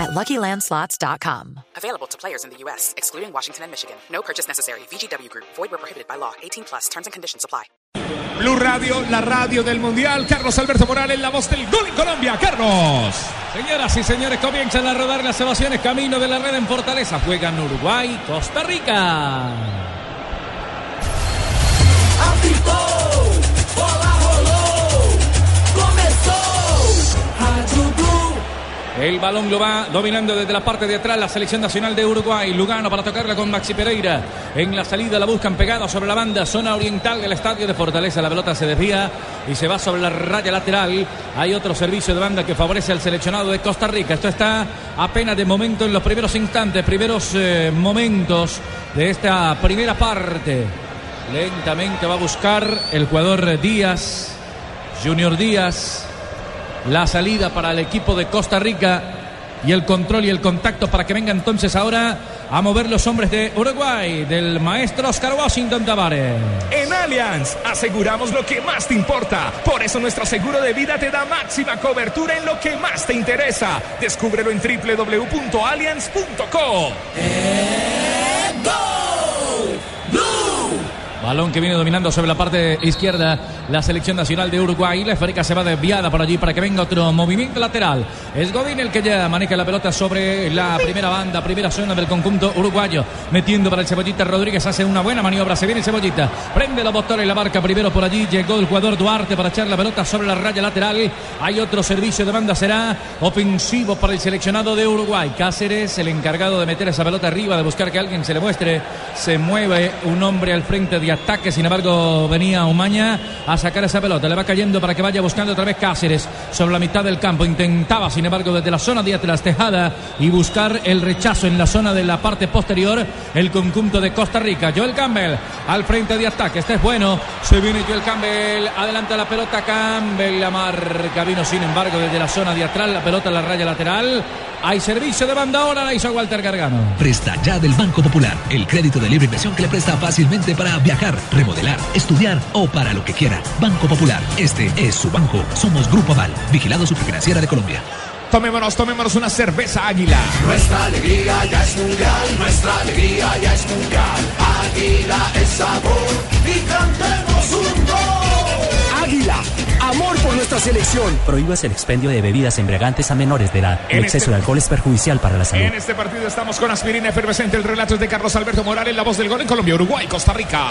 at LuckyLandSlots.com. Available to players in the U.S., excluding Washington and Michigan. No purchase necessary. VGW Group. Void where prohibited by law. 18 plus. Terms and conditions apply. Blue Radio, la radio del Mundial. Carlos Alberto Morales, la voz del gol en Colombia. Carlos. Señoras y señores, comienzan a rodar las ovaciones camino de la red en Fortaleza. Juegan Uruguay, Costa Rica. El balón lo va dominando desde la parte de atrás la selección nacional de Uruguay. Lugano para tocarla con Maxi Pereira. En la salida la buscan pegada sobre la banda, zona oriental del estadio de Fortaleza. La pelota se desvía y se va sobre la raya lateral. Hay otro servicio de banda que favorece al seleccionado de Costa Rica. Esto está apenas de momento en los primeros instantes, primeros eh, momentos de esta primera parte. Lentamente va a buscar el jugador Díaz, Junior Díaz. La salida para el equipo de Costa Rica y el control y el contacto para que venga entonces ahora a mover los hombres de Uruguay, del maestro Oscar Washington Tavares. En Allianz aseguramos lo que más te importa. Por eso nuestro seguro de vida te da máxima cobertura en lo que más te interesa. Descúbrelo en www.allianz.co. Balón que viene dominando sobre la parte izquierda la selección nacional de Uruguay. La esférica se va desviada por allí para que venga otro movimiento lateral. Es Godín el que ya maneja la pelota sobre la primera banda, primera zona del conjunto uruguayo. Metiendo para el Cebollita Rodríguez. Hace una buena maniobra. Se viene Cebollita. Prende los botones y la marca primero por allí. Llegó el jugador Duarte para echar la pelota sobre la raya lateral. Hay otro servicio de banda. Será ofensivo para el seleccionado de Uruguay. Cáceres, el encargado de meter esa pelota arriba, de buscar que alguien se le muestre. Se mueve un hombre al frente de ataque. Sin embargo, venía Umaña a sacar esa pelota. Le va cayendo para que vaya buscando otra vez Cáceres sobre la mitad del campo. Intentaba, sin embargo, desde la zona de atrás Tejada y buscar el rechazo en la zona de la parte posterior. El conjunto de Costa Rica. Joel Campbell al frente de ataque. Este es bueno. Se viene Joel Campbell. Adelanta la pelota. Campbell la marca. Vino, sin embargo, desde la zona de atrás. La pelota en la raya lateral. Hay servicio de banda ahora, la hizo Walter Gargano. Presta ya del Banco Popular, el crédito de libre inversión que le presta fácilmente para viajar, remodelar, estudiar o para lo que quiera. Banco Popular, este es su banco. Somos Grupo Aval, vigilado superfinanciera de Colombia. Tomémonos, tomémonos una cerveza águila. Nuestra alegría ya es mundial, nuestra alegría ya es mundial. Águila es sabor y selección. Prohíbas el expendio de bebidas embriagantes a menores de edad. El En exceso este- de alcohol es perjudicial para la salud. En este partido estamos con aspirina efervescente. El relato es de Carlos Alberto Morales, la voz del gol en Colombia, Uruguay, Costa Rica.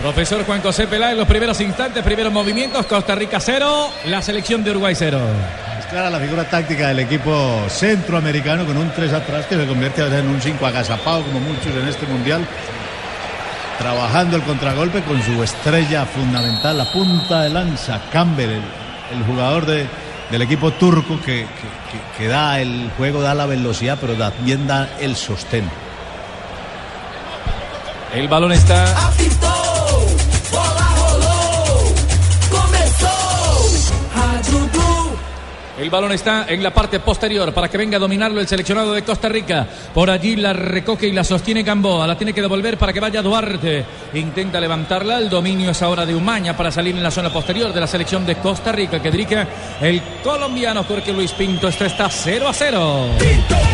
Profesor Juan José Peláez, los primeros instantes, primeros movimientos. Costa Rica cero, la selección de Uruguay cero. Es clara la figura táctica del equipo centroamericano con un 3 atrás que se convierte en un 5 agazapado como muchos en este mundial. Trabajando el contragolpe con su estrella fundamental, la punta de lanza, Campbell, el, el jugador de- del equipo turco que, que- que- que da el juego, da la velocidad, pero también da el sostén. El balón está El balón está en la parte posterior para que venga a dominarlo el seleccionado de Costa Rica. Por allí la recoge y la sostiene Gamboa. La tiene que devolver para que vaya Duarte. Intenta levantarla. El dominio es ahora de Umaña para salir en la zona posterior de la selección de Costa Rica que dirige el colombiano Jorge Luis Pinto. Esto está 0 a 0. El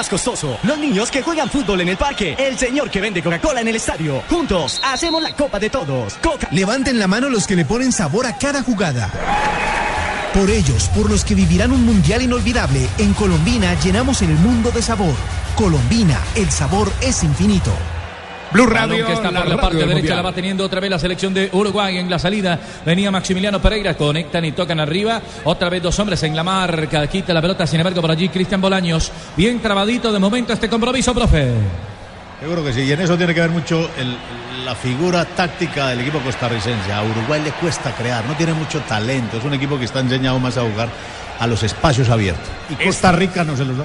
más costoso. Los niños que juegan fútbol en el parque. El señor que vende Coca-Cola en el estadio. Juntos hacemos la copa de todos. Coca. Levanten la mano los que le ponen sabor a cada jugada. Por ellos, por los que vivirán un mundial inolvidable, en Colombina llenamos el mundo de sabor. Colombina, el sabor es infinito. Blue Balón Radio, que está la por la parte derecha, Mundial. la va teniendo otra vez la selección de Uruguay en la salida. Venía Maximiliano Pereira, conectan y tocan arriba. Otra vez dos hombres en la marca, quita la pelota, sin embargo, por allí Cristian Bolaños. Bien trabadito de momento este compromiso, profe. Creo que sí, y en eso tiene que ver mucho el- la figura táctica del equipo costarricense. A Uruguay le cuesta crear, no tiene mucho talento, es un equipo que está enseñado más a jugar a los espacios abiertos. Y Costa Rica no se los da.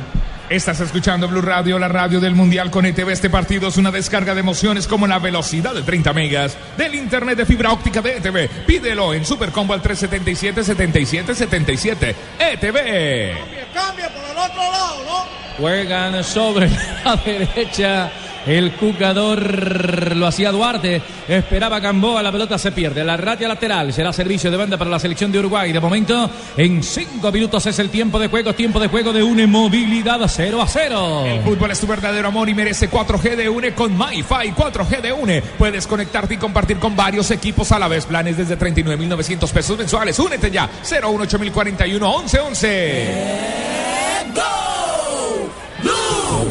Estás escuchando Blue Radio, la radio del Mundial con ETV. Este partido es una descarga de emociones como la velocidad de 30 megas del internet de fibra óptica de ETV. Pídelo en Supercombo al 377-7777. ETV. Cambia por el otro lado, ¿no? Juegan sobre la derecha. El jugador lo hacía Duarte. Esperaba Gamboa. La pelota se pierde. La raya lateral será servicio de banda para la selección de Uruguay. De momento, en cinco minutos es el tiempo de juego. Tiempo de juego de una movilidad 0 a 0. El fútbol es tu verdadero amor y merece 4G de UNE con MyFi 4G de UNE. Puedes conectarte y compartir con varios equipos a la vez. Planes desde 39.900 pesos mensuales. Únete ya. 018 1111.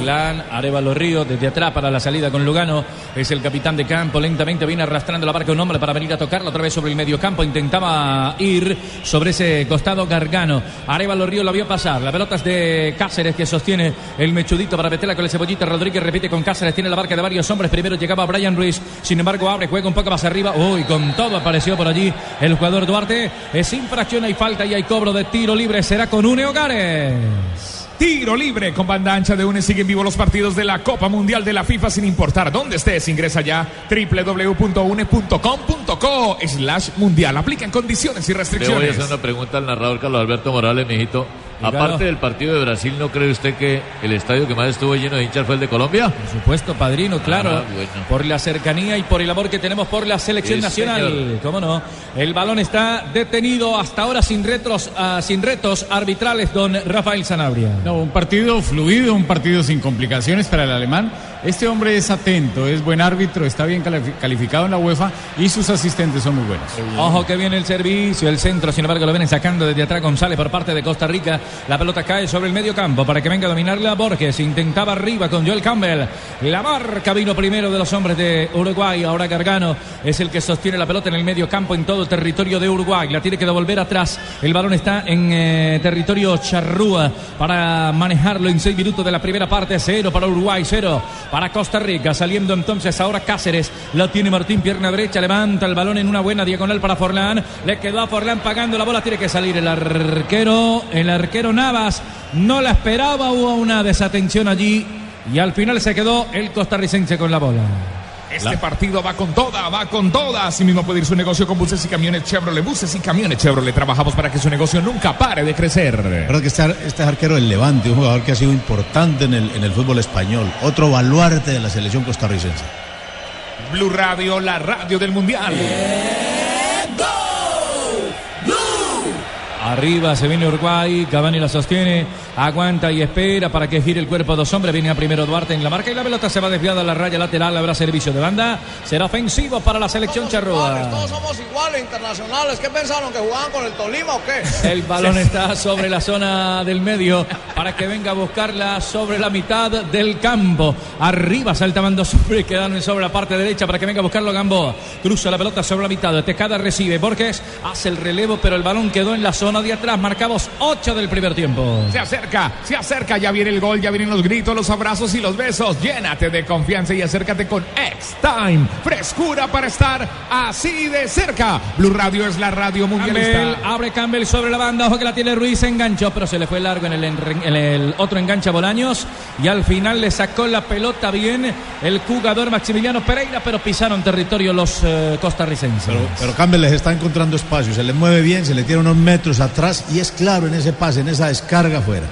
Orlán, Arevalo Río, desde atrás para la salida con Lugano, es el capitán de campo, lentamente viene arrastrando la barca un hombre para venir a tocarla otra vez sobre el medio campo, intentaba ir sobre ese costado Gargano, Arevalo Río lo vio pasar, la pelota es de Cáceres que sostiene el mechudito para meterla con el cebollita, Rodríguez. Repite con Cáceres, tiene la barca de varios hombres, primero llegaba Brian Ruiz, sin embargo abre, juega un poco más arriba, uy, con todo apareció por allí el jugador Duarte, es infracción, hay falta y hay cobro de tiro libre, será con Une Hogares. Tiro libre con banda ancha de UNE. Siguen vivos los partidos de la Copa Mundial de la FIFA sin importar dónde estés. Ingresa ya www.une.com.co slash mundial. Aplican condiciones y Le voy a restricciones. hacer una pregunta al narrador Carlos Alberto Morales, mijito. Aparte del partido de Brasil, ¿no cree usted que el estadio que más estuvo lleno de hinchas fue el de Colombia? Por supuesto, padrino, claro. Ah, bueno. Por la cercanía y por el amor que tenemos por la selección Sí, nacional. señor. ¿Cómo no? El balón está detenido hasta ahora sin retos, ah, sin retos arbitrales, don Rafael Sanabria. No, un partido fluido, un partido sin complicaciones para el alemán. Este hombre es atento, es buen árbitro, está bien califi- calificado en la UEFA y sus asistentes son muy buenos. Ojo que viene el servicio, el centro, sin embargo lo vienen sacando desde atrás González por parte de Costa Rica. La pelota cae sobre el medio campo para que venga a dominarla Borges. Intentaba arriba con Joel Campbell. La marca vino primero de los hombres de Uruguay. Ahora Gargano es el que sostiene la pelota en el medio campo en todo el territorio de Uruguay. La tiene que devolver atrás. El balón está en eh, territorio charrúa para manejarlo en seis minutos de la primera parte. Cero para Uruguay, cero para Costa Rica. Saliendo entonces ahora Cáceres. La tiene Martín, pierna derecha. Levanta el balón en una buena diagonal para Forlán. Le quedó a Forlán pagando la bola. Tiene que salir el arquero. El arquero Navas no la esperaba. Hubo una desatención allí. Y al final se quedó el costarricense con la bola. Este partido va con toda, va con toda. Así mismo puede ir su negocio con buses y camiones Chevrolet. Buses y camiones Chevrolet. Trabajamos para que su negocio nunca pare de crecer. Creo que este, este es arquero del Levante, un jugador que ha sido importante en el, en el fútbol español. Otro baluarte de la selección costarricense. Blue Radio, la radio del Mundial. Arriba se viene Uruguay, Cavani la sostiene, aguanta y espera para que gire el cuerpo de dos hombres. Viene a primero Duarte en la marca y la pelota se va desviada a la raya lateral. Habrá servicio de banda. Será ofensivo para la selección charrúa. Todos somos iguales internacionales. ¿Qué pensaron? ¿Que jugaban con el Tolima o qué? El balón está sobre la zona del medio para que venga a buscarla sobre la mitad del campo. Arriba salta Mando sobre, quedando sobre la parte derecha para que venga a buscarlo Gamboa. Cruza la pelota sobre la mitad. Tejada recibe. Borges hace el relevo, pero el balón quedó en la zona de atrás. Marcamos 8 del primer tiempo. Se acerca, se acerca, ya viene el gol, ya vienen los gritos, los abrazos y los besos. Llénate de confianza y acércate con X-Time. Frescura para estar así de cerca. Blue Radio es la radio Campbell, mundialista. abre Campbell sobre la banda, ojo que la tiene Ruiz, enganchó, pero se le fue largo en el, enre- en el otro engancha Bolaños y al final le sacó la pelota bien el jugador Maximiliano Pereira, pero pisaron territorio los eh, costarricenses. Pero, pero Campbell les está encontrando espacio, se le mueve bien, se le tira unos metros atrás y es claro en ese pase, en esa descarga afuera.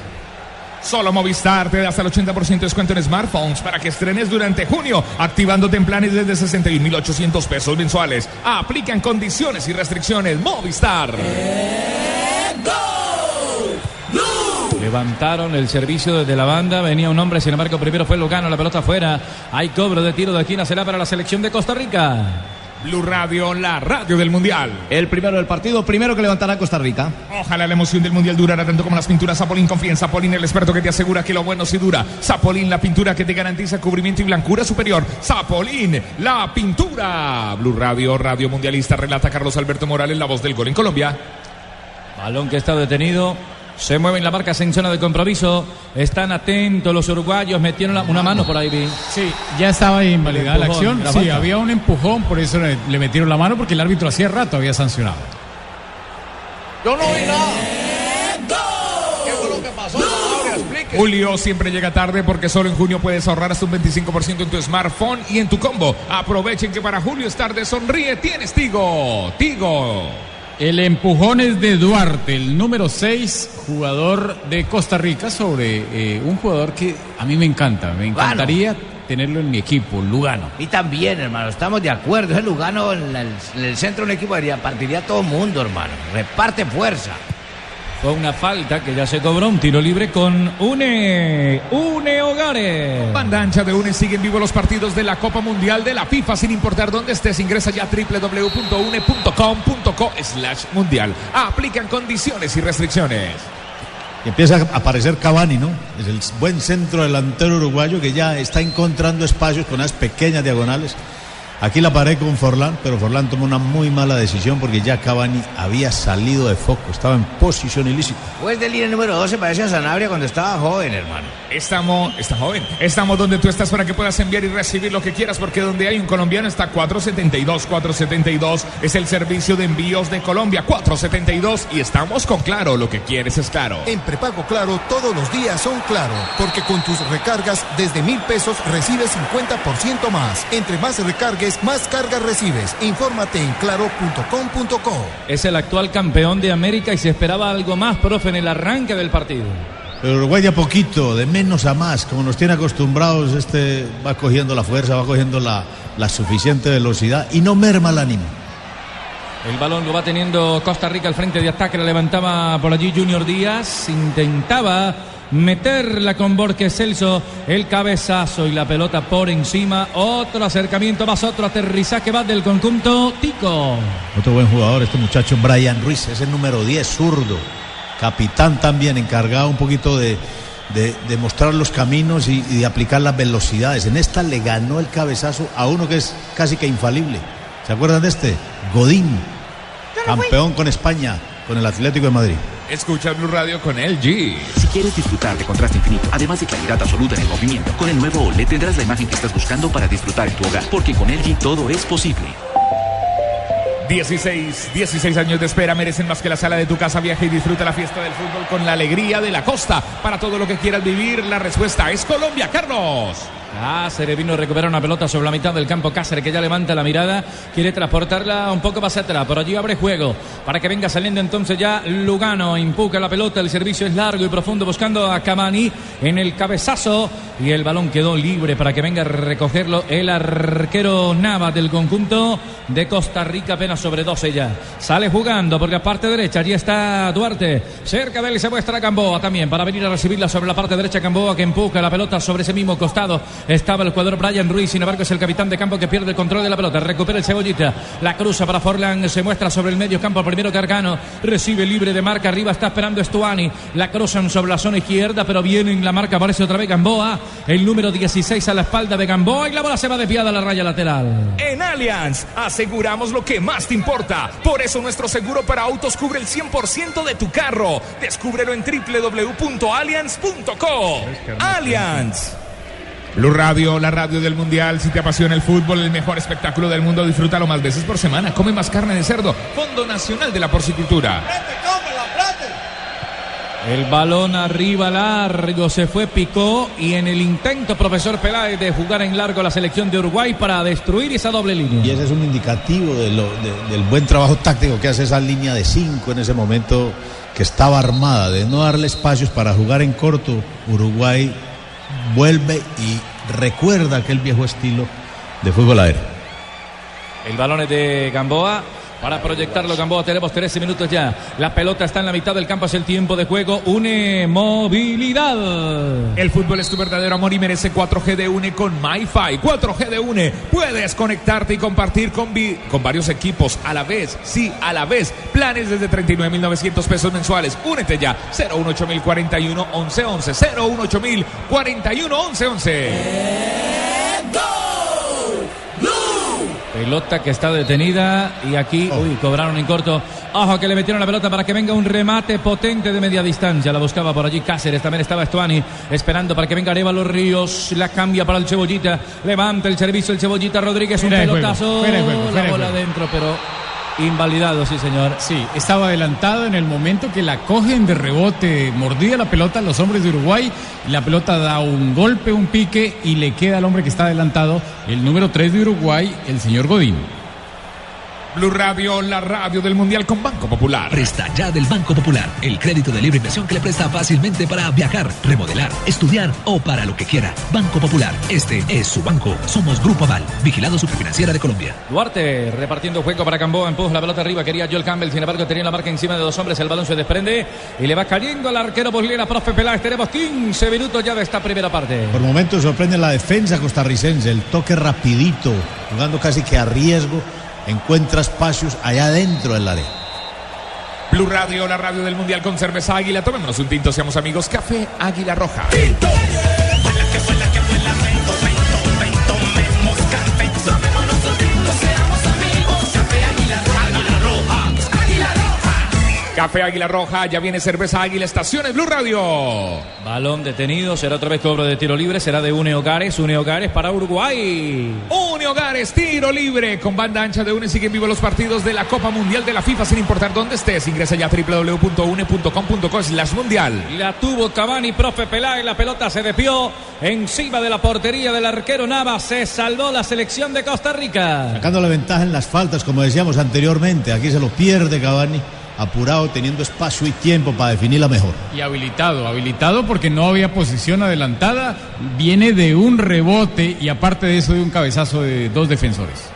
Solo Movistar te da hasta el 80% de descuento en smartphones para que estrenes durante junio, activándote en planes desde 61.800 pesos mensuales. Aplican condiciones y restricciones. Movistar. Levantaron el servicio desde la banda, venía un hombre, sin embargo primero fue Lugano, la pelota afuera, hay cobro de tiro de esquina, será para la selección de Costa Rica. Blue Radio, la radio del Mundial. El primero del partido, primero que levantará Costa Rica. Ojalá la emoción del Mundial durara tanto como las pinturas Zapolín. Confía en Zapolín, el experto que te asegura que lo bueno sí dura. Zapolín, la pintura que te garantiza cubrimiento y blancura superior. Zapolín, la pintura. Blue Radio, radio mundialista, relata Carlos Alberto Morales, la voz del gol en Colombia. Balón que está detenido. Se mueven la marca en zona de compromiso. Están atentos los uruguayos. Metieron la- una mano por ahí, vi. Sí, ya estaba invalidada la acción. la Sí, había un empujón, por eso le, le metieron la mano, porque el árbitro hacía rato había sancionado. Yo no vi nada. ¿Qué fue lo que pasó? Julio siempre llega tarde porque solo en junio puedes ahorrar hasta un 25% en tu smartphone y en tu combo. Aprovechen que para Julio es tarde, sonríe, tienes Tigo. Tigo. El empujón es de Duarte, el número 6, jugador de Costa Rica, sobre eh, un jugador que a mí me encanta. Me encantaría tenerlo en mi equipo, Lugano. Y también, hermano, estamos de acuerdo. Ese Lugano en el, en el centro de un equipo partiría todo el mundo, hermano. Reparte fuerza. Fue una falta que ya se cobró. Un tiro libre con Une. Une Hogares. Banda ancha de UNE siguen vivos los partidos de la Copa Mundial de la FIFA sin importar dónde estés. Ingresa ya a www.une.com.co slash mundial. Aplican condiciones y restricciones. Y empieza a aparecer Cavani, ¿no? Es el buen centro delantero uruguayo que ya está encontrando espacios con unas pequeñas diagonales. Aquí la paré con Forlán, pero Forlán tomó una muy mala decisión porque ya Cavani había salido de foco, estaba en posición ilícita. Pues de línea número 12 parece a Sanabria cuando estaba joven, hermano. Estamos, está joven, estamos donde tú estás para que puedas enviar y recibir lo que quieras, porque donde hay un colombiano está 472, 472 es el servicio de envíos de Colombia, 472 y estamos con Claro, lo que quieres es Claro. En prepago Claro todos los días son Claro, porque con tus recargas desde mil pesos recibes 50% más. Entre más recargues, más cargas recibes. Infórmate en claro.com.co. Es el actual campeón de América y se esperaba algo más, profe, en el arranque del partido. Pero Uruguay de a poquito, de menos a más, como nos tiene acostumbrados, este va cogiendo la fuerza, va cogiendo la, la suficiente velocidad y no merma el ánimo. El balón lo va teniendo Costa Rica al frente de ataque. La levantaba por allí Junior Díaz. Intentaba meterla con Borges Celso. El cabezazo y la pelota por encima. Otro acercamiento más, otro aterrizaje va del conjunto Tico. Otro buen jugador, este muchacho Brian Ruiz, es el número 10, zurdo. Capitán también, encargado un poquito de, de, de mostrar los caminos y, y de aplicar las velocidades. En esta le ganó el cabezazo a uno que es casi que infalible. ¿Se acuerdan de este? Godín, campeón con España, con el Atlético de Madrid. Escucha Blue Radio con LG. Si quieres disfrutar de contraste infinito, además de claridad absoluta en el movimiento, con el nuevo OLED tendrás la imagen que estás buscando para disfrutar en tu hogar, porque con LG todo es posible. 16, 16 años de espera merecen más que la sala de tu casa. Viaja y disfruta la fiesta del fútbol con la alegría de la costa. Para todo lo que quieras vivir, la respuesta es Colombia, Carlos. Cáceres vino a recuperar una pelota sobre la mitad del campo. Cáceres que ya levanta la mirada, quiere transportarla un poco más atrás. Por allí abre juego para que venga saliendo entonces ya Lugano. Empuja la pelota, el servicio es largo y profundo buscando a Camani en el cabezazo. Y el balón quedó libre para que venga a recogerlo el arquero Nava del conjunto de Costa Rica, apenas sobre 12 ya. Sale jugando por la parte derecha, allí está Duarte. Cerca de él se muestra Gamboa también para venir a recibirla sobre la parte derecha. Gamboa que empuja la pelota sobre ese mismo costado. Estaba el jugador Brian Ruiz, sin embargo es el capitán de campo que pierde el control de la pelota. Recupera el cebollita, la cruza para Forlán, se muestra sobre el medio campo. Primero Carcano, recibe libre de marca. Arriba está esperando Estuani, la cruzan sobre la zona izquierda, pero viene en la marca, aparece otra vez Gamboa. El número 16 a la espalda de Gamboa y la bola se va desviada a la raya lateral. En Allianz aseguramos lo que más te importa. Por eso nuestro seguro para autos cubre el 100% de tu carro. Descúbrelo en www.allianz.co. Allianz. Blue Radio, la radio del mundial. Si te apasiona el fútbol, el mejor espectáculo del mundo, disfrútalo más veces por semana. Come más carne de cerdo. Fondo Nacional de la Porcicultura. El balón arriba largo se fue, picó y en el intento, profesor Peláez, de jugar en largo la selección de Uruguay para destruir esa doble línea. Y ese es un indicativo de lo- de- del buen trabajo táctico que hace esa línea de cinco en ese momento que estaba armada, de no darle espacios para jugar en corto. Uruguay vuelve y recuerda aquel viejo estilo de fútbol aéreo. El balón es de Gamboa. Para proyectarlo, Gamboa, tenemos 13 minutos ya. La pelota está en la mitad del campo, es el tiempo de juego. Une movilidad. El fútbol es tu verdadero amor y merece 4G de UNE con MyFi. 4G de UNE. Puedes conectarte y compartir con, con varios equipos a la vez. Sí, a la vez. Planes desde 39.900 pesos mensuales. Únete ya. 018041 1111. 018041 1111. Pelota que está detenida y aquí, uy, cobraron en corto. Ojo que le metieron la pelota para que venga un remate potente de media distancia. La buscaba por allí Cáceres, también estaba Estuani esperando para que venga Arevalo Ríos. La cambia para el Cebollita. Levanta el servicio el Cebollita Rodríguez. Un pelotazo. la bola adentro, pero invalidado, sí, señor. Sí, estaba adelantado en el momento que la cogen de rebote, mordida la pelota los hombres de Uruguay, la pelota da un golpe, un pique y le queda al hombre que está adelantado, el número 3 de Uruguay, el señor Godín. Blue Radio, la radio del Mundial con Banco Popular. Presta ya del Banco Popular, el crédito de libre inversión que le presta fácilmente para viajar, remodelar, estudiar o para lo que quiera. Banco Popular, este es su banco. Somos Grupo Aval, vigilado superfinanciera de Colombia. Duarte repartiendo juego para Gamboa, empuja la pelota arriba, quería Joel Campbell, sin embargo tenía la marca encima de dos hombres, el balón se desprende y le va cayendo al arquero Boslera, profe Peláez, tenemos 15 minutos ya de esta primera parte. Por momentos sorprende la defensa costarricense, el toque rapidito, jugando casi que a riesgo, encuentra espacios allá dentro del área. Blue Radio, la radio del Mundial con cerveza Águila. Tomémonos un tinto, seamos amigos. Café Águila Roja. Café Águila Roja, ya viene cerveza Águila, estaciones Blue Radio. Balón detenido, será otra vez cobro de tiro libre, será de Une Hogares, Une Hogares para Uruguay. Une Hogares, tiro libre. Con banda ancha de Une siguen vivos los partidos de la Copa Mundial de la FIFA sin importar dónde estés. Ingresa ya a www.une.com.co slash mundial. La tuvo Cavani, profe Peláez, la pelota se despió encima de la portería del arquero Navas, se salvó la selección de Costa Rica. Sacando la ventaja en las faltas, como decíamos anteriormente, aquí se lo pierde Cavani, apurado, teniendo espacio y tiempo para definirla mejor. Y habilitado, habilitado porque no había posición adelantada, viene de un rebote y aparte de eso de un cabezazo de dos defensores.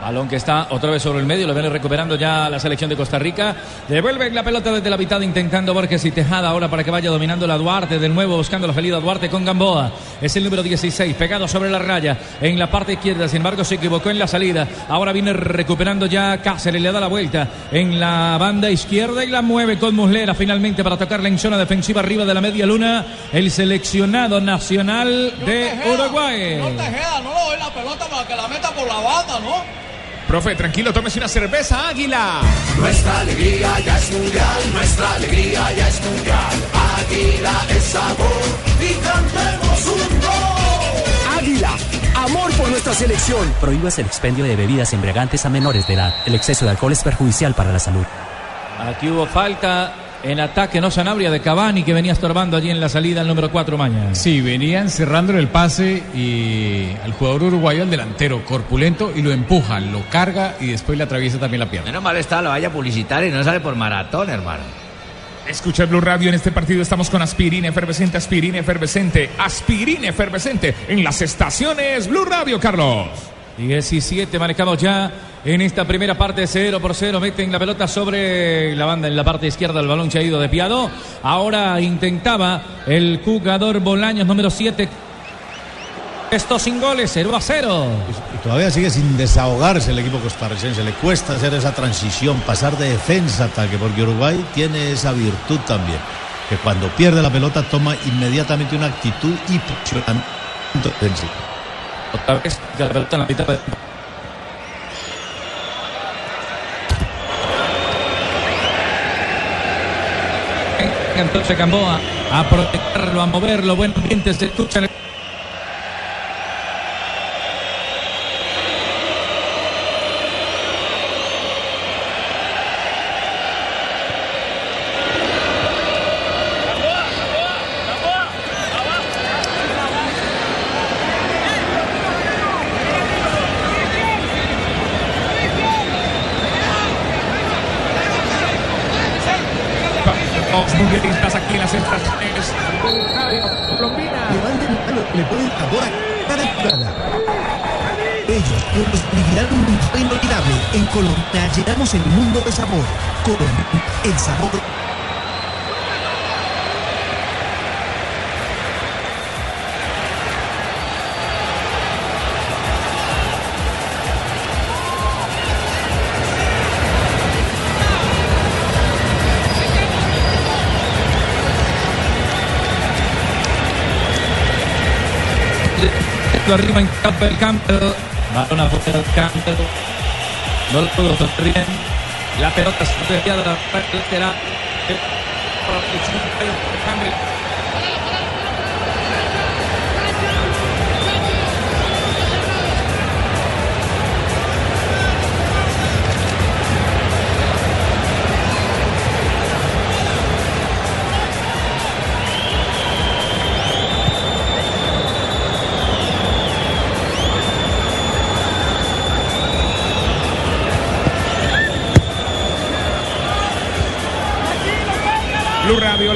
Balón que está otra vez sobre el medio, lo viene recuperando ya la selección de Costa Rica. Devuelve la pelota desde la mitad intentando Borges y Tejada ahora para que vaya dominando la Duarte. De nuevo buscando la salida Duarte con Gamboa. Es el número 16, pegado sobre la raya en la parte izquierda. Sin embargo, se equivocó en la salida. Ahora viene recuperando ya Cáceres, le da la vuelta en la banda izquierda y la mueve con Muslera finalmente para tocarla en zona defensiva arriba de la media luna. El seleccionado nacional de Uruguay. Tejeda, no le doy la pelota para que la meta por la banda, ¿no? Profe, tranquilo, tómese una cerveza Águila. Nuestra alegría ya es mundial, nuestra alegría ya es mundial. Águila es sabor y cantemos un gol. Águila, amor por nuestra selección. Prohíbas el expendio de bebidas embriagantes a menores de edad. El exceso de alcohol es perjudicial para la salud. Aquí hubo falta en ataque no Sanabria de Cavani que venía estorbando allí en la salida el número 4 mañana. Sí, venían cerrando el pase y al jugador uruguayo, al delantero, corpulento, y lo empuja, lo carga y después le atraviesa también la pierna. Menos mal está la valla publicitaria y no sale por maratón, hermano. Escucha Blue Radio en este partido. Estamos con aspirina efervescente, aspirina efervescente, aspirina efervescente en las estaciones Blue Radio, Carlos. 17 manejados ya en esta primera parte 0 por 0 meten la pelota sobre la banda en la parte izquierda el balón se ha ido ahora intentaba el jugador Bolaños número 7 esto sin goles 0 a 0 Y todavía sigue sin desahogarse el equipo costarricense. Le cuesta hacer esa transición, pasar de defensa ataque, porque Uruguay tiene esa virtud también, que cuando pierde la pelota toma inmediatamente una actitud y posicionamiento. Otra vez la pelota en la mitad de- entonces Gamboa a protegerlo, a moverlo, buen ambiente se escucha en el El mundo de sabor. Colombia, el sabor arriba en campo el campo Balón afuera del campo. No lo pudo sostener. La pelota se desviada de la parte lateral.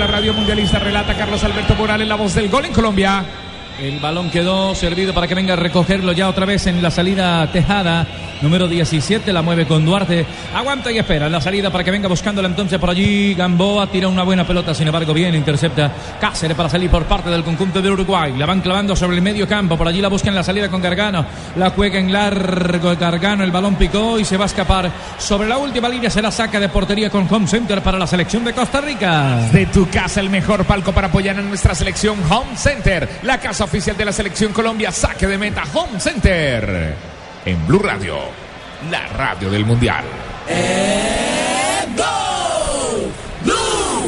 La radio mundialista, relata Carlos Alberto Morales, la voz del gol en Colombia. El balón quedó servido para que venga a recogerlo ya otra vez en la salida Tejada. Número 17 la mueve con Duarte. Aguanta y espera en la salida para que venga buscándola entonces por allí. Gamboa tira una buena pelota, sin embargo, bien intercepta Cáceres para salir por parte del conjunto de Uruguay. La van clavando sobre el medio campo. Por allí la busca en la salida con Gargano. La juega en largo Gargano. El balón picó y se va a escapar. Sobre la última línea se la saca de portería con Home Center para la selección de Costa Rica. De tu casa, el mejor palco para apoyar a nuestra selección Home Center. La casa oficial de la selección Colombia. Saque de meta Home Center. En Blue Radio, la radio del Mundial.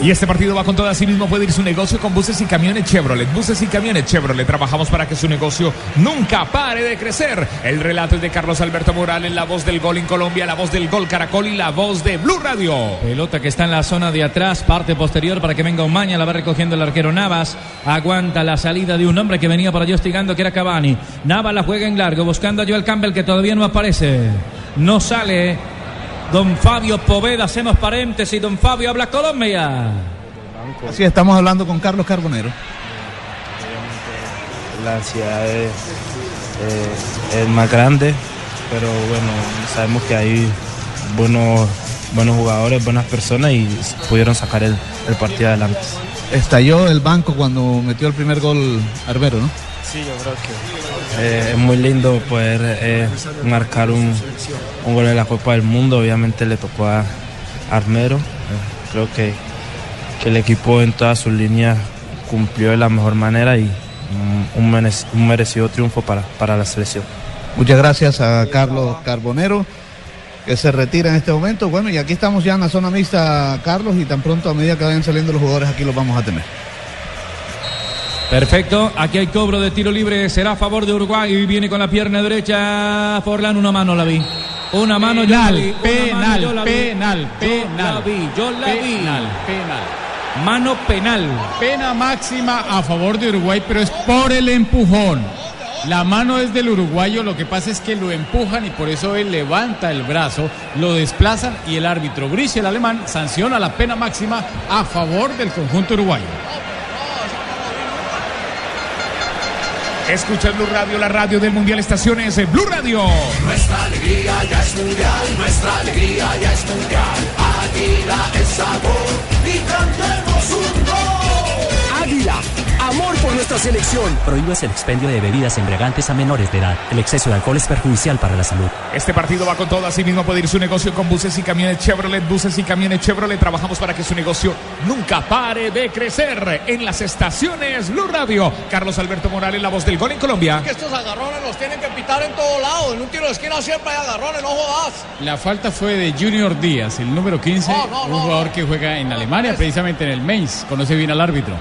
Y este partido va con todo. Así mismo puede ir su negocio con buses y camiones Chevrolet. Buses y camiones Chevrolet. Trabajamos para que su negocio nunca pare de crecer. El relato es de Carlos Alberto Morales, la voz del gol en Colombia, la voz del gol Caracol y la voz de Blue Radio. Pelota que está en la zona de atrás, parte posterior para que venga Umaña, la va recogiendo el arquero Navas. Aguanta la salida de un hombre que venía por allí hostigando, que era Cavani. Navas la juega en largo, buscando a Joel Campbell, que todavía no aparece. No sale. Don Fabio Poveda, hacemos paréntesis. Don Fabio habla Colombia. Así estamos hablando con Carlos Carbonero. La ansiedad es, eh, es más grande, pero bueno, sabemos que hay buenos, buenos jugadores, buenas personas y pudieron sacar el, el partido adelante. Estalló el banco cuando metió el primer gol Arbero, ¿no? Sí, yo creo que eh, es muy lindo poder eh, marcar un, un gol en la Copa del Mundo. Obviamente le tocó a Armero. Eh, creo que, que el equipo en todas sus líneas cumplió de la mejor manera y un merecido triunfo para, para la selección. Muchas gracias a Carlos Carbonero, que se retira en este momento. Bueno, y aquí estamos ya en la zona mixta, Carlos, y tan pronto a medida que vayan saliendo los jugadores, aquí los vamos a tener. Perfecto, aquí hay cobro de tiro libre, será a favor de Uruguay y viene con la pierna derecha. Forlán, una mano la vi. Una mano. Penal, una mano yo la vi. penal, penal. la vi, yo la vi. Penal, penal. Mano penal. Pena máxima a favor de Uruguay, pero es por el empujón. La mano es del uruguayo, lo que pasa es que lo empujan y por eso él levanta el brazo, lo desplazan y el árbitro Brice, el alemán, sanciona la pena máxima a favor del conjunto uruguayo. Escucha Blue Radio, la radio del Mundial Estaciones. Blue Radio. Nuestra alegría ya es mundial, nuestra alegría ya es mundial. Águila es sabor y cantemos un gol. Águila, amor por nuestra selección. Prohíbes el expendio de bebidas embriagantes a menores de edad. El exceso de alcohol es perjudicial para la salud. Este partido va con todo. Así mismo puede ir su negocio con buses y camiones Chevrolet. Buses y camiones Chevrolet. Trabajamos para que su negocio nunca pare de crecer. En las estaciones Blue Radio. Carlos Alberto Morales, la voz del gol en Colombia. Que estos agarrones los tienen que pitar en todo lado. En un tiro de esquina siempre hay agarrones, no jodas. La falta fue de Junior Díaz, el número 15, No, no, un no, jugador que juega en Alemania, precisamente en el Mainz, conoce bien al árbitro.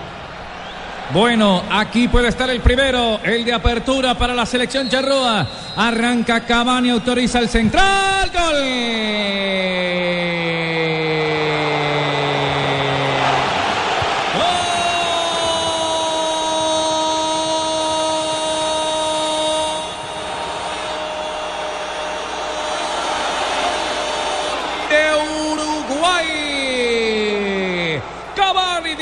Bueno, aquí puede estar el primero, el de apertura para la selección charrúa. Arranca Cavani, autoriza el central. Gol. de Uruguay.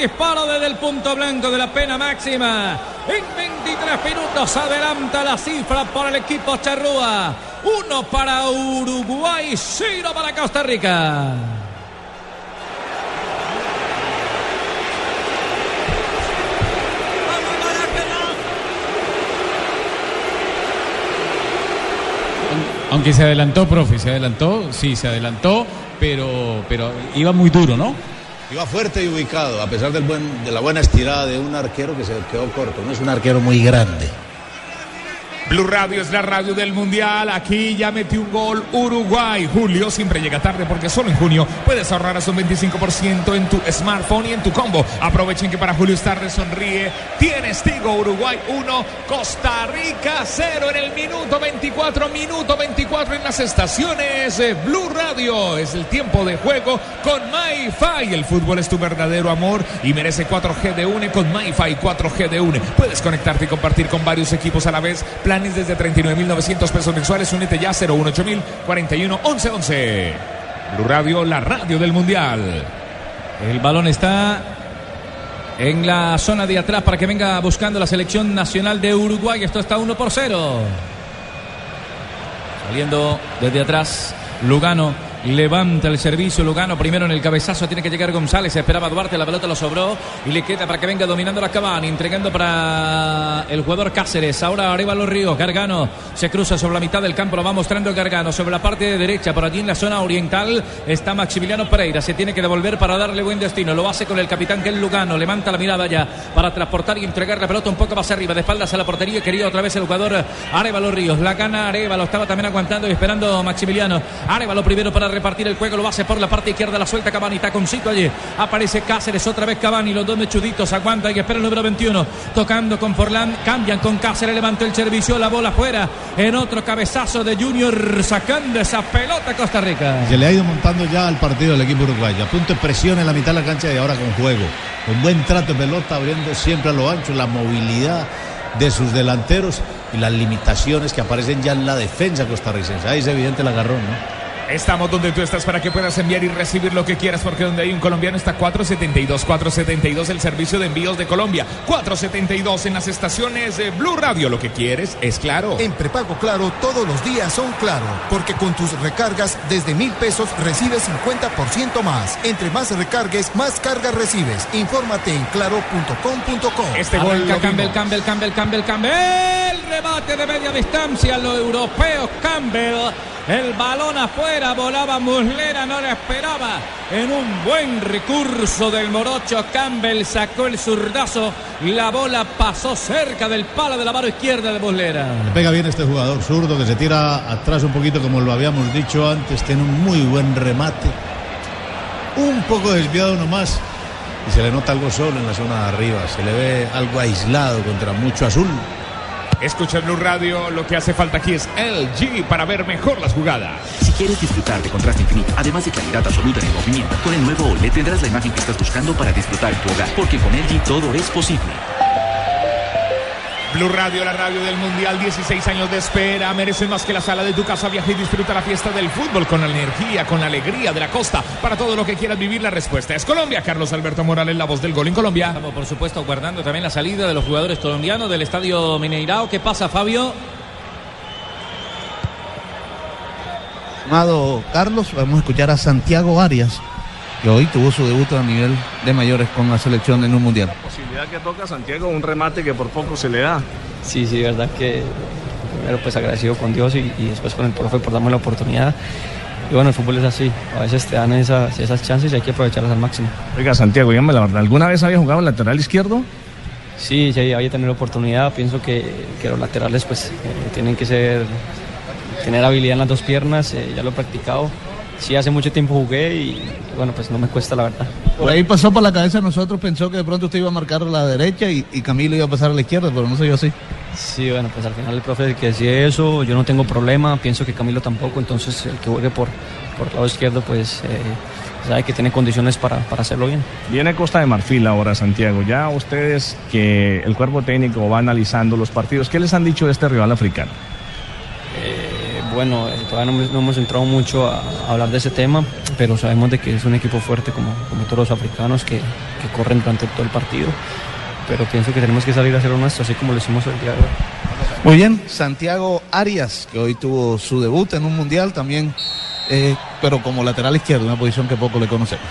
Dispara desde el punto blanco de la pena máxima. En 23 minutos adelanta la cifra para el equipo charrúa. Uno para Uruguay, cero para Costa Rica. Aunque se adelantó, profe, se adelantó, sí, se adelantó, pero, pero iba muy duro, ¿no? Iba fuerte y ubicado, a pesar de la buena estirada de un arquero que se quedó corto. No es un arquero muy grande. Blue Radio es la radio del Mundial. Aquí ya metió un gol Uruguay. Julio siempre llega tarde porque solo en junio puedes ahorrar hasta un 25% en tu smartphone y en tu combo. Aprovechen que para Julio es tarde sonríe. Tienes Tigo Uruguay 1, Costa Rica 0 en el minuto 24, minuto 24 en las estaciones. Blue Radio es el tiempo de juego con MyFi. El fútbol es tu verdadero amor y merece 4G de UNE con MyFi 4G de UNE. Puedes conectarte y compartir con varios equipos a la vez. Planes desde 39.900 pesos mensuales. Únete ya 018000 41 11 11. Blue Radio, la radio del Mundial. El balón está en la zona de atrás para que venga buscando la selección nacional de Uruguay. Esto está 1 por 0. Saliendo desde atrás, Lugano. Levanta el servicio Lugano primero en el cabezazo. Tiene que llegar González. Esperaba Duarte. La pelota lo sobró. Y le queda para que venga dominando la Cavani. Entregando para el jugador Cáceres. Ahora arriba los ríos. Gargano se cruza sobre la mitad del campo. Lo va mostrando Gargano. Sobre la parte de derecha. Por allí en la zona oriental está Maximiliano Pereira. Se tiene que devolver para darle buen destino. Lo hace con el capitán que es Lugano. Levanta la mirada ya para transportar y entregar la pelota un poco más arriba. De espaldas a la portería. Quería otra vez el jugador Arevalo Ríos. La gana Arevalo. Estaba también aguantando y esperando Maximiliano. Arevalo primero para repartir el juego, lo hace por la parte izquierda, la suelta Cavani, taconcito allí, aparece Cáceres, otra vez Cavani, los dos mechuditos aguantan y espera el número 21, tocando con Forlán, cambian con Cáceres, levantó el servicio, la bola afuera, en otro cabezazo de Junior, sacando esa pelota Costa Rica. Se le ha ido montando ya al partido del equipo uruguayo, a punto de presión en la mitad de la cancha y ahora con juego, con buen trato de pelota, abriendo siempre a lo ancho, la movilidad de sus delanteros y las limitaciones que aparecen ya en la defensa costarricense. Ahí es evidente el agarrón, ¿no? Estamos donde tú estás para que puedas enviar y recibir lo que quieras, porque donde hay un colombiano está 472, 472 el servicio de envíos de Colombia, 472 en las estaciones de Blue Radio. Lo que quieres es claro. En prepago claro, todos los días son claro, porque con tus recargas desde mil pesos recibes 50% más. Entre más recargues, más cargas recibes. Infórmate en claro.com.co. Este gol Campbell, Campbell, Campbell, Campbell, Campbell, remate de media distancia, lo europeo Campbell. El balón afuera, volaba Muslera, no lo esperaba. En un buen recurso del Morocho, Campbell sacó el zurdazo. La bola pasó cerca del palo de la mano izquierda de Muslera. Le pega bien este jugador zurdo que se tira atrás un poquito, como lo habíamos dicho antes. Tiene un muy buen remate. Un poco desviado nomás. Y se le nota algo solo en la zona de arriba. Se le ve algo aislado contra mucho azul. Escucha Blue Radio, lo que hace falta aquí es LG para ver mejor las jugadas. Si quieres disfrutar de contraste infinito, además de claridad absoluta en el movimiento, con el nuevo OLED tendrás la imagen que estás buscando para disfrutar tu hogar, porque con LG todo es posible. Blue Radio, la radio del Mundial, 16 años de espera, merecen más que la sala de tu casa. Viaja y disfruta la fiesta del fútbol con la energía, con la alegría de la costa. Para todo lo que quieras vivir, la respuesta es Colombia. Carlos Alberto Morales, la voz del gol en Colombia. Estamos, por supuesto, guardando también la salida de los jugadores colombianos del estadio Mineirao. ¿Qué pasa, Fabio? Amado Carlos, vamos a escuchar a Santiago Arias, que hoy tuvo su debut a nivel de mayores con la selección en un mundial. Posibilidad que toca Santiago, un remate que por poco se le da. Sí, sí, verdad que primero pues agradecido con Dios y, y después con el profe por darme la oportunidad. Y bueno, el fútbol es así, a veces te dan esas, esas chances y hay que aprovecharlas al máximo. Oiga, Santiago, dígame la verdad, ¿alguna vez había jugado lateral izquierdo? Sí, sí, había tenido la oportunidad, pienso que, que los laterales pues eh, tienen que ser, tener habilidad en las dos piernas, eh, ya lo he practicado. Sí, hace mucho tiempo jugué y, bueno, pues no me cuesta la verdad. Por ahí pasó por la cabeza de nosotros, pensó que de pronto usted iba a marcar a la derecha y, y Camilo iba a pasar a la izquierda, pero no se dio así. Sí, bueno, pues al final el profe el que decide eso, yo no tengo problema, pienso que Camilo tampoco, entonces el que juegue por, por el lado izquierdo pues eh, sabe que tiene condiciones para, para hacerlo bien. Viene Costa de Marfil ahora, Santiago. Ya ustedes que el cuerpo técnico va analizando los partidos, ¿qué les han dicho de este rival africano? Bueno, eh, todavía no, hemos- entrado mucho a, hablar de ese tema, pero sabemos de que es un equipo fuerte como, todos los africanos que, que corren durante todo el partido. Pero pienso que tenemos que salir a hacer lo nuestro, así como lo hicimos el día de hoy. Muy bien, Santiago Arias, que hoy tuvo su debut en un mundial también, eh, pero como lateral izquierdo, una posición que poco le conocemos.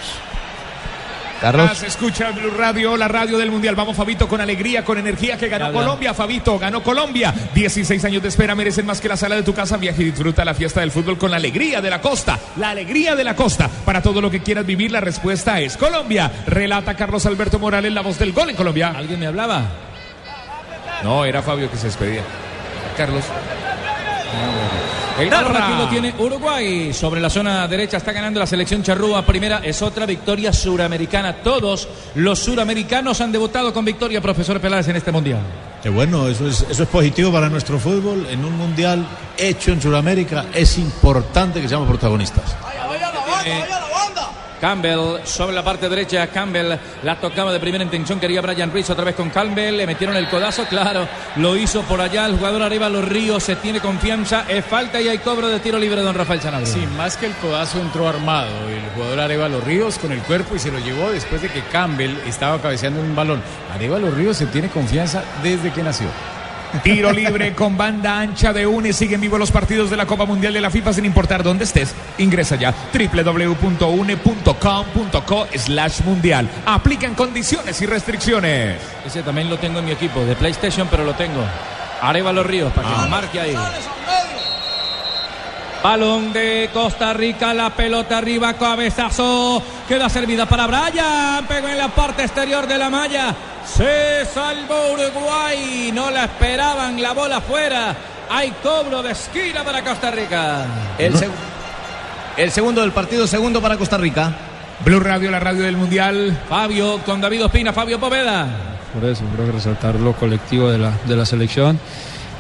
Carlos. Ah, Se escucha Blue Radio, la radio del Mundial. Vamos, Fabito, con alegría, con energía, que ganó Habla. Colombia, Fabito, ganó Colombia. 16 años de espera merecen más que la sala de tu casa. Viaja y disfruta la fiesta del fútbol con la alegría de la costa. La alegría de la costa. Para todo lo que quieras vivir, la respuesta es Colombia. Relata Carlos Alberto Morales, la voz del gol en Colombia. ¿Alguien me hablaba? No, era Fabio que se despedía. Carlos. El balón aquí lo tiene Uruguay. Sobre la zona derecha está ganando la selección charrúa. Primera es otra victoria suramericana. Todos los suramericanos han debutado con victoria, profesor Peláez, en este mundial. Qué bueno, eso es, eso es positivo para nuestro fútbol. En un mundial hecho en Sudamérica es importante que seamos protagonistas. Campbell sobre la parte derecha. Campbell la tocaba de primera intención. Quería Brian Ruiz otra vez con Campbell. Le metieron el codazo. Claro, lo hizo por allá. El jugador arriba, los ríos, se tiene confianza. Es falta y hay cobro de tiro libre, don Rafael Sanabria. Sí, más que el codazo entró armado. El jugador Arevalo Ríos con el cuerpo y se lo llevó después de que Campbell estaba cabeceando un balón. Arevalo Ríos se tiene confianza desde que nació. Tiro libre con banda ancha de UNE. Siguen vivos los partidos de la Copa Mundial de la FIFA sin importar dónde estés. Ingresa ya www.une.com.co slash mundial. Aplican condiciones y restricciones. Ese también lo tengo en mi equipo de PlayStation, pero lo tengo. Arevalo Ríos para que Ah. lo marque ahí. Balón de Costa Rica, la pelota arriba, cabezazo. Queda servida para Brian. Pegó en la parte exterior de la malla. Se salvó Uruguay. No la esperaban. La bola fuera. Hay cobro de esquina para Costa Rica. El, seg- el segundo del partido, segundo para Costa Rica. Blue Radio, la radio del Mundial. Fabio con David Ospina. Fabio Poveda. Por eso, creo que resaltar lo colectivo de la, de la selección.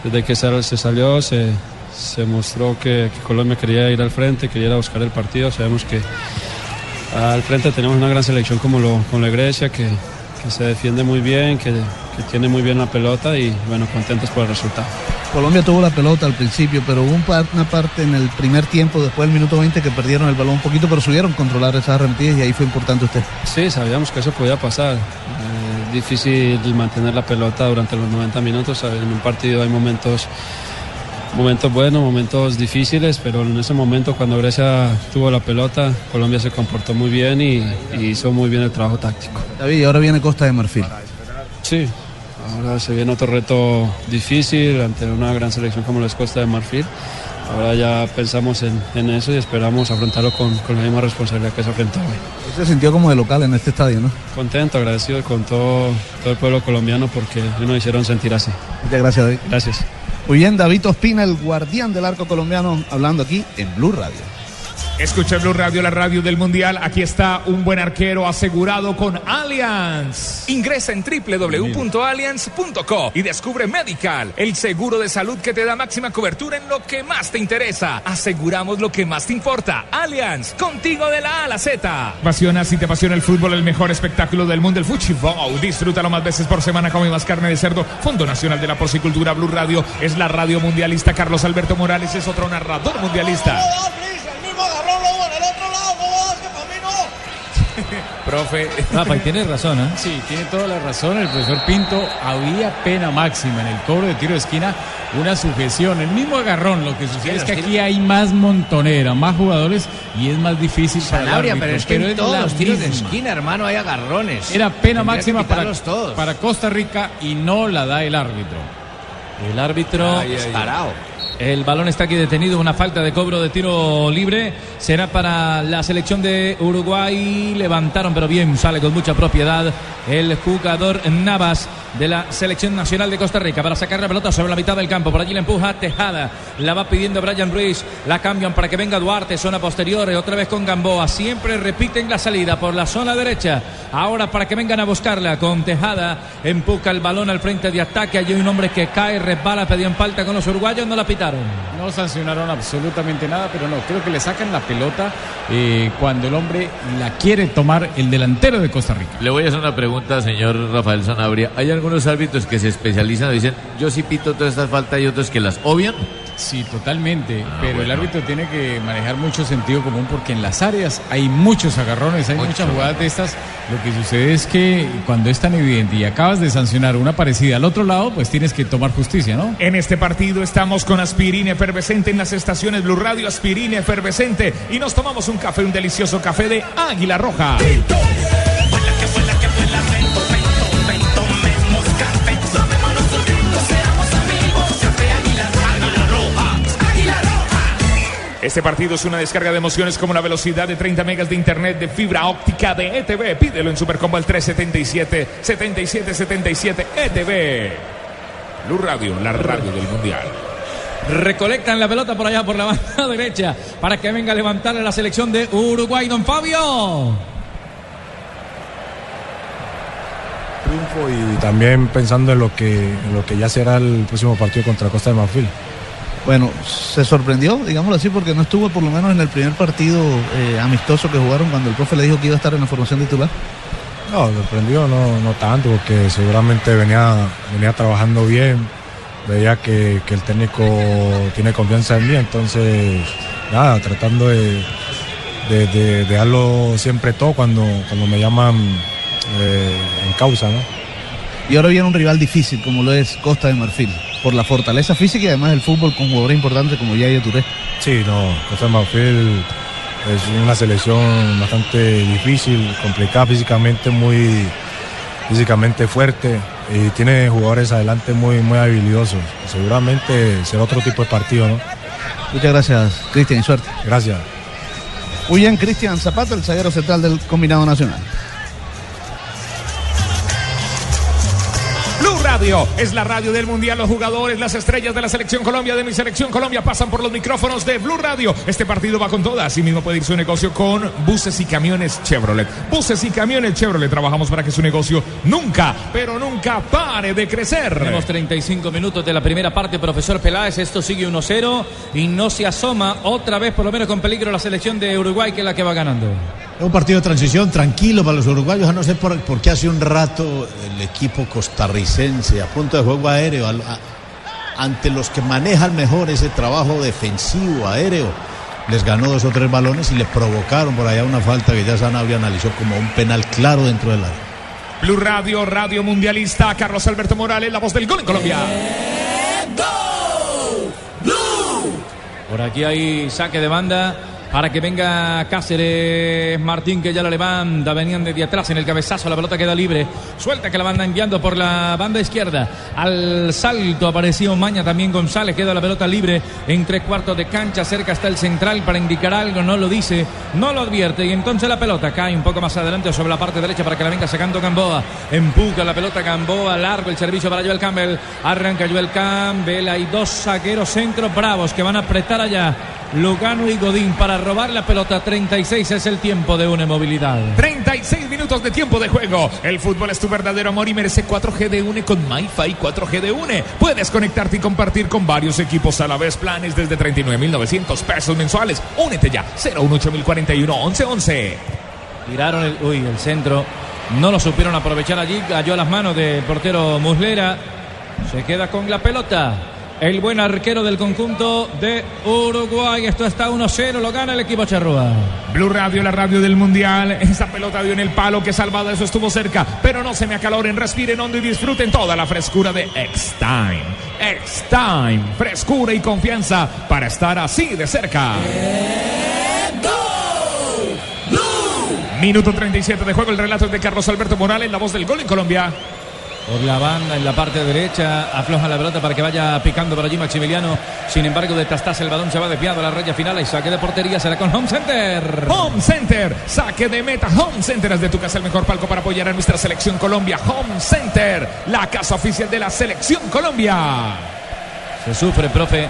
Desde que se, se salió, se, se mostró que, que Colombia quería ir al frente, quería ir a buscar el partido. Sabemos que al frente tenemos una gran selección como, lo, como la Grecia, que, que se defiende muy bien, que, que tiene muy bien la pelota y bueno, contentos por el resultado. Colombia tuvo la pelota al principio, pero hubo un par- una parte en el primer tiempo, después del minuto 20, que perdieron el balón un poquito, pero subieron controlar esas arremetidas y ahí fue importante usted. Sí, sabíamos que eso podía pasar. Eh, difícil mantener la pelota durante los 90 minutos. En un partido hay momentos, momentos buenos, momentos difíciles, pero en ese momento cuando Grecia tuvo la pelota, Colombia se comportó muy bien y, y hizo muy bien el trabajo táctico. David, y ahora viene Costa de Marfil. Sí, ahora se viene otro reto difícil ante una gran selección como la es Costa de Marfil. Ahora ya pensamos en, en eso y esperamos afrontarlo con, con la misma responsabilidad que se afrontó hoy. Se sintió como de local en este estadio, ¿no? Contento, agradecido con todo, todo el pueblo colombiano porque nos hicieron sentir así. Muchas gracias, David. Gracias. Muy bien, David Ospina, el guardián del arco colombiano, hablando aquí en Blue Radio. Escucha Blue Radio, la radio del Mundial. Aquí está un buen arquero asegurado con Allianz. Ingresa en www.allianz.co y descubre Medical, el seguro de salud que te da máxima cobertura en lo que más te interesa. Aseguramos lo que más te importa. Allianz, contigo de la A a la Z. Apasiona, si te apasiona el fútbol, el mejor espectáculo del mundo, el Fuchibol. Disfrútalo más veces por semana, come más carne de cerdo. Fondo Nacional de la Porcicultura Blue Radio es la radio mundialista. Carlos Alberto Morales es otro narrador mundialista. El mismo agarrón luego en el otro lado, no jodas que para mí no. Profe. Rafa, y tienes razón, ¿eh? Sí, tiene toda la razón el profesor Pinto. Había pena máxima en el cobro de tiro de esquina, una sujeción, el mismo agarrón. Lo que sucede es que aquí hay más montonera, más jugadores y es más difícil para el Sanabria, árbitro, pero es que en todos los tiros de esquina, hermano, hay agarrones. Era pena Tendría máxima para, todos. para Costa Rica y no la da el árbitro. El árbitro Ay, ay, ay. El balón está aquí detenido, una falta de cobro de tiro libre. Será para la selección de Uruguay. Levantaron, pero bien, sale con mucha propiedad el jugador Navas de la selección nacional de Costa Rica para sacar la pelota sobre la mitad del campo. Por allí la empuja Tejada. La va pidiendo Brian Ruiz. La cambian para que venga Duarte, zona posterior. Otra vez con Gamboa. Siempre repiten la salida por la zona derecha. Ahora para que vengan a buscarla con Tejada. Empuja el balón al frente de ataque. Hay un hombre que cae, resbala, pedían falta con los uruguayos. No la pitaron. No sancionaron absolutamente nada, pero no, creo que le sacan la pelota eh, cuando el hombre la quiere tomar el delantero de Costa Rica. Le voy a hacer una pregunta, señor Rafael Sanabria. ¿Hay algunos árbitros que se especializan y dicen, yo sí pito todas estas faltas y otros que las obvian? Sí, totalmente. pero el árbitro tiene que manejar mucho sentido común porque en las áreas hay muchos agarrones, hay muchas jugadas de estas. Lo que sucede es que cuando es tan evidente y acabas de sancionar una parecida al otro lado, pues tienes que tomar justicia, ¿no? En este partido estamos con aspirina efervescente en las estaciones Blue Radio, aspirina efervescente y nos tomamos un café, un delicioso café de Águila Roja. Este partido es una descarga de emociones como la velocidad de 30 megas de internet de fibra óptica de ETV. Pídelo en Supercombo al 377 7777 ETV. Blue Radio, la radio del Mundial. Recolectan la pelota por allá por la banda derecha para que venga a levantar a la selección de Uruguay, don Fabio. triunfo y también pensando en lo que, en lo que ya será el próximo partido contra Costa de Marfil. Bueno, se sorprendió, digámoslo así, porque no estuvo por lo menos en el primer partido eh, amistoso que jugaron cuando el profe le dijo que iba a estar en la formación titular. No, sorprendió no, no tanto, porque seguramente venía, venía trabajando bien, veía que, que el técnico tiene confianza en mí, entonces nada, tratando de, de, de- de darlo siempre todo cuando, cuando me llaman eh, en causa, ¿no? Y ahora viene un rival difícil como lo es Costa de Marfil, por la fortaleza física y además el fútbol con jugadores importantes como Yaya Touré. Sí, no, Costa de Marfil es una selección bastante difícil, complicada físicamente, muy físicamente fuerte y tiene jugadores adelante muy, muy habilidosos. Seguramente será otro tipo de partido, ¿no? Muchas gracias, Cristian, y suerte. Gracias. Muy bien, Cristian Zapata, el zaguero central del combinado nacional. Es la radio del mundial. Los jugadores, las estrellas de la selección Colombia, de mi selección Colombia, pasan por los micrófonos de Blue Radio. Este partido va con todas. Así mismo puede ir su negocio con buses y camiones Chevrolet. Buses y camiones Chevrolet. Trabajamos para que su negocio nunca, pero nunca pare de crecer. Tenemos 35 minutos de la primera parte, profesor Peláez. Esto sigue 1-0 y no se asoma otra vez, por lo menos con peligro, la selección de Uruguay, que es la que va ganando. Es un partido de transición tranquilo para los uruguayos, a no sé por, por qué hace un rato el equipo costarricense a punto de juego aéreo, a- ante los que manejan mejor ese trabajo defensivo aéreo, les ganó dos o tres balones y le provocaron por allá una falta que ya Sanabria analizó como un penal claro dentro del área. Blue Radio, Radio Mundialista. Carlos Alberto Morales, la voz del gol en Colombia. Por aquí hay saque de banda para que venga Cáceres Martín que ya la levanta. Venían desde atrás en el cabezazo. La pelota queda libre. Suelta que la banda enviando por la banda izquierda. Al salto apareció Maña también González. Queda la pelota libre en tres cuartos de cancha. Cerca está el central para indicar algo. No lo dice, no lo advierte. Y entonces la pelota cae un poco más adelante sobre la parte derecha para que la venga sacando Gamboa. Empuja la pelota Gamboa. Largo el servicio para Joel Campbell. Arranca Joel Campbell. Hay dos saqueros centros bravos que van a apretar allá. Lugano y Godín para robar la pelota. 36 es el tiempo de una movilidad. 36 minutos de tiempo de juego. El fútbol es tu verdadero amor y merece 4G de UNE con MyFi 4G de UNE. Puedes conectarte y compartir con varios equipos a la vez. Planes desde 39,900 pesos mensuales. Únete ya. 018041 1111. Tiraron el, uy, el centro. No lo supieron aprovechar allí. Cayó a las manos del portero Muslera. Se queda con la pelota. El buen arquero del conjunto de Uruguay. Esto está 1-0. Lo gana el equipo Charrúa. Blue Radio, la radio del mundial. Esa pelota dio en el palo. Que salvada, eso estuvo cerca. Pero no se me acaloren, respiren hondo y disfruten toda la frescura de X-Time. X-Time. Frescura y confianza para estar así de cerca. Minuto 37 de juego. El relato es de Carlos Alberto Morales, la voz del gol en Colombia. Por la banda, en la parte derecha, afloja la pelota para que vaya picando por allí Maximiliano. Sin embargo, de Tastas el balón se va desviado a la raya final y saque de portería será con Home Center. Home Center, saque de meta. Home Center es de tu casa el mejor palco para apoyar a nuestra selección Colombia. Home Center, la casa oficial de la selección Colombia. Se sufre, profe.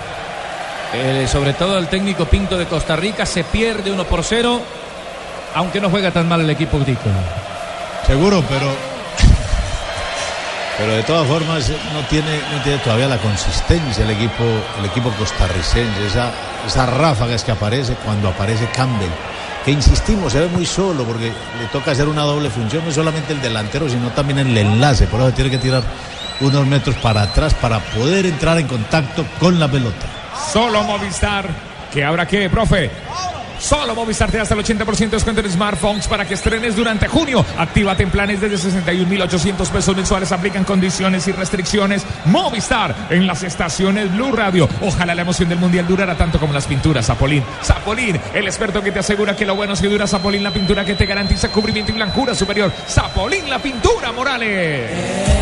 Eh, sobre todo el técnico Pinto de Costa Rica se pierde 1 por 0, aunque no juega tan mal el equipo tico. Seguro, pero. Pero de todas formas no tiene, no tiene todavía la consistencia el equipo, el equipo costarricense, esa, esa ráfagas que aparece cuando aparece Campbell. Que insistimos, se ve muy solo porque le toca hacer una doble función, no solamente el delantero, sino también el enlace. Por eso tiene que tirar unos metros para atrás para poder entrar en contacto con la pelota. Solo Movistar. ¿Qué habrá qué, profe? Solo Movistar te hasta el 80% de descuento en smartphones para que estrenes durante junio. Actívate en planes desde 61.800 pesos mensuales. Aplican condiciones y restricciones. Movistar en las estaciones Blue Radio. Ojalá la emoción del mundial durara tanto como las pinturas. Zapolín. Zapolín, el experto que te asegura que lo bueno es que dura Zapolín, la pintura que te garantiza cubrimiento y blancura superior. Zapolín, la pintura, Morales.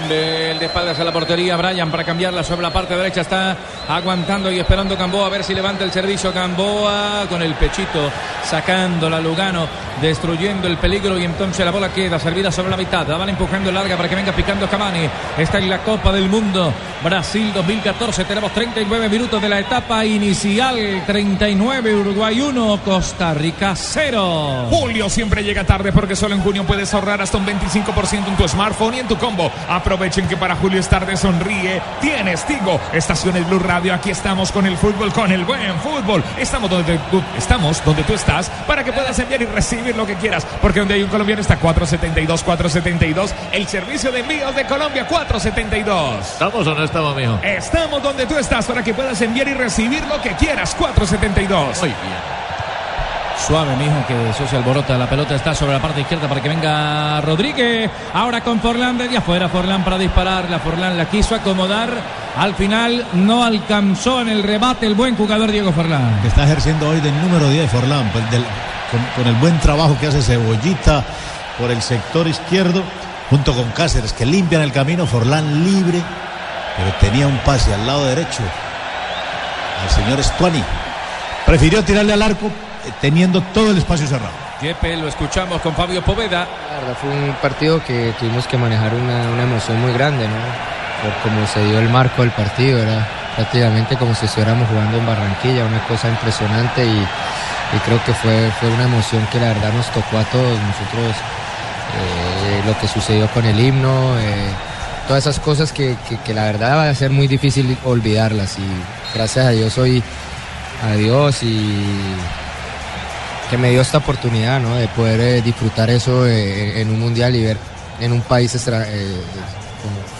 Campbell de espaldas a la portería. Brian para cambiarla sobre la parte derecha. Está aguantando y esperando Gamboa a ver si levanta el servicio. Gamboa con el pechito sacándola Lugano, destruyendo el peligro y entonces la bola queda servida sobre la mitad. La van empujando larga para que venga picando Cavani. Está en la Copa del Mundo Brasil 2014. Tenemos 39 minutos de la etapa inicial. 39 Uruguay 1, Costa Rica 0. Julio siempre llega tarde porque solo en junio puedes ahorrar hasta un 25% en tu smartphone y en tu combo. Aprovechen que para Julio es tarde sonríe. Tienes Tigo. Estaciones Blue Radio. Aquí estamos con el fútbol, con el buen fútbol. Estamos donde tú, estamos donde tú estás para que puedas enviar y recibir lo que quieras. Porque donde hay un colombiano está 472, 472. El servicio de envíos de Colombia 472. ¿Estamos o no estamos, mijo? Estamos donde tú estás para que puedas enviar y recibir lo que quieras. 472. Muy bien. Suave, mijo, que eso se alborota. La pelota está sobre la parte izquierda para que venga Rodríguez. Ahora con Forlán de afuera. Forlán para disparar. La Forlán la quiso acomodar. Al final no alcanzó en el remate el buen jugador Diego Forlán. que está ejerciendo hoy del número 10 Forlán, pues, con, el buen trabajo que hace Cebollita por el sector izquierdo, junto con Cáceres, que limpian el camino, Forlán libre, pero tenía un pase al lado derecho al señor Estuani. Prefirió tirarle al arco teniendo todo el espacio cerrado. Quepe, lo escuchamos con Fabio Poveda. La verdad fue un partido que tuvimos que manejar una, una emoción muy grande, ¿no? Por cómo se dio el marco del partido, era prácticamente como si estuviéramos jugando en Barranquilla, una cosa impresionante y, y creo que fue, fue una emoción que la verdad nos tocó a todos nosotros, eh, lo que sucedió con el himno, eh, todas esas cosas que, que- que la verdad va a ser muy difícil olvidarlas y gracias a Dios hoy, a Dios y que me dio esta oportunidad ¿no? de poder eh, disfrutar eso eh, en un mundial y ver en un país extra- eh,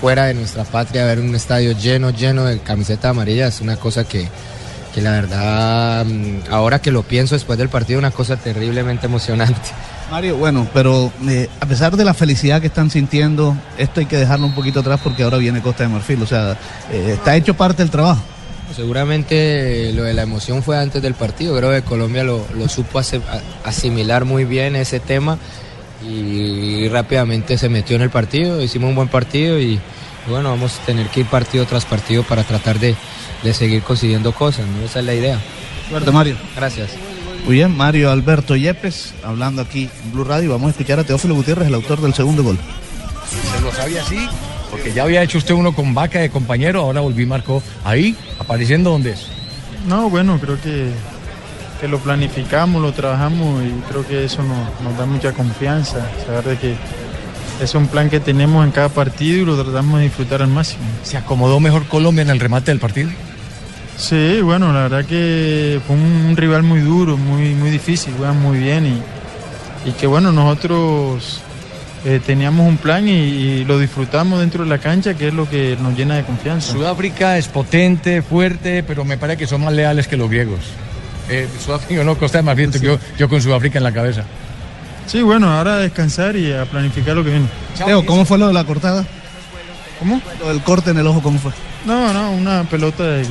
fuera de nuestra patria, ver un estadio lleno, lleno de camiseta amarilla, es una cosa que, que la verdad, mm, ahora que lo pienso después del partido, una cosa terriblemente emocionante. Mario, bueno, pero a pesar de la felicidad que están sintiendo, esto hay que dejarlo un poquito atrás porque ahora viene Costa de Marfil. O sea, está hecho parte del trabajo. Seguramente lo de la emoción fue antes del partido, creo que Colombia lo, lo supo asimilar muy bien ese tema y rápidamente se metió en el partido, hicimos un buen partido y, y bueno, vamos a tener que ir partido tras partido para tratar de, de seguir consiguiendo cosas, ¿no? esa es la idea. Suerte, Mario. Gracias. Muy bien, Mario Alberto Yepes, hablando aquí en Blue Radio. Vamos a escuchar a Teófilo Gutiérrez, el autor del segundo gol. Se lo sabía así, porque ya había hecho usted uno con vaca de compañero, ahora volví marcó ahí, apareciendo donde es. No, bueno, creo que, que lo planificamos, lo trabajamos y creo que eso nos, nos da mucha confianza, saber de que es un plan que tenemos en cada partido y lo tratamos de disfrutar al máximo. ¿Se acomodó mejor Colombia en el remate del partido? Sí, bueno, la verdad que fue un rival muy duro, muy, muy difícil, juegan muy bien y, y que bueno, nosotros eh, teníamos un plan y, y lo disfrutamos dentro de la cancha, que es lo que nos llena de confianza. Sudáfrica es potente, fuerte, pero me parece que son más leales que los griegos. Eh, Sudáfrica no, Costa de Marfil, yo, yo con Sudáfrica en la cabeza. Sí, bueno, ahora a descansar y a planificar lo que viene. Teo, ¿cómo fue lo de la cortada? ¿Cómo? Lo del corte en el ojo, ¿cómo fue? No, no, una pelota de que-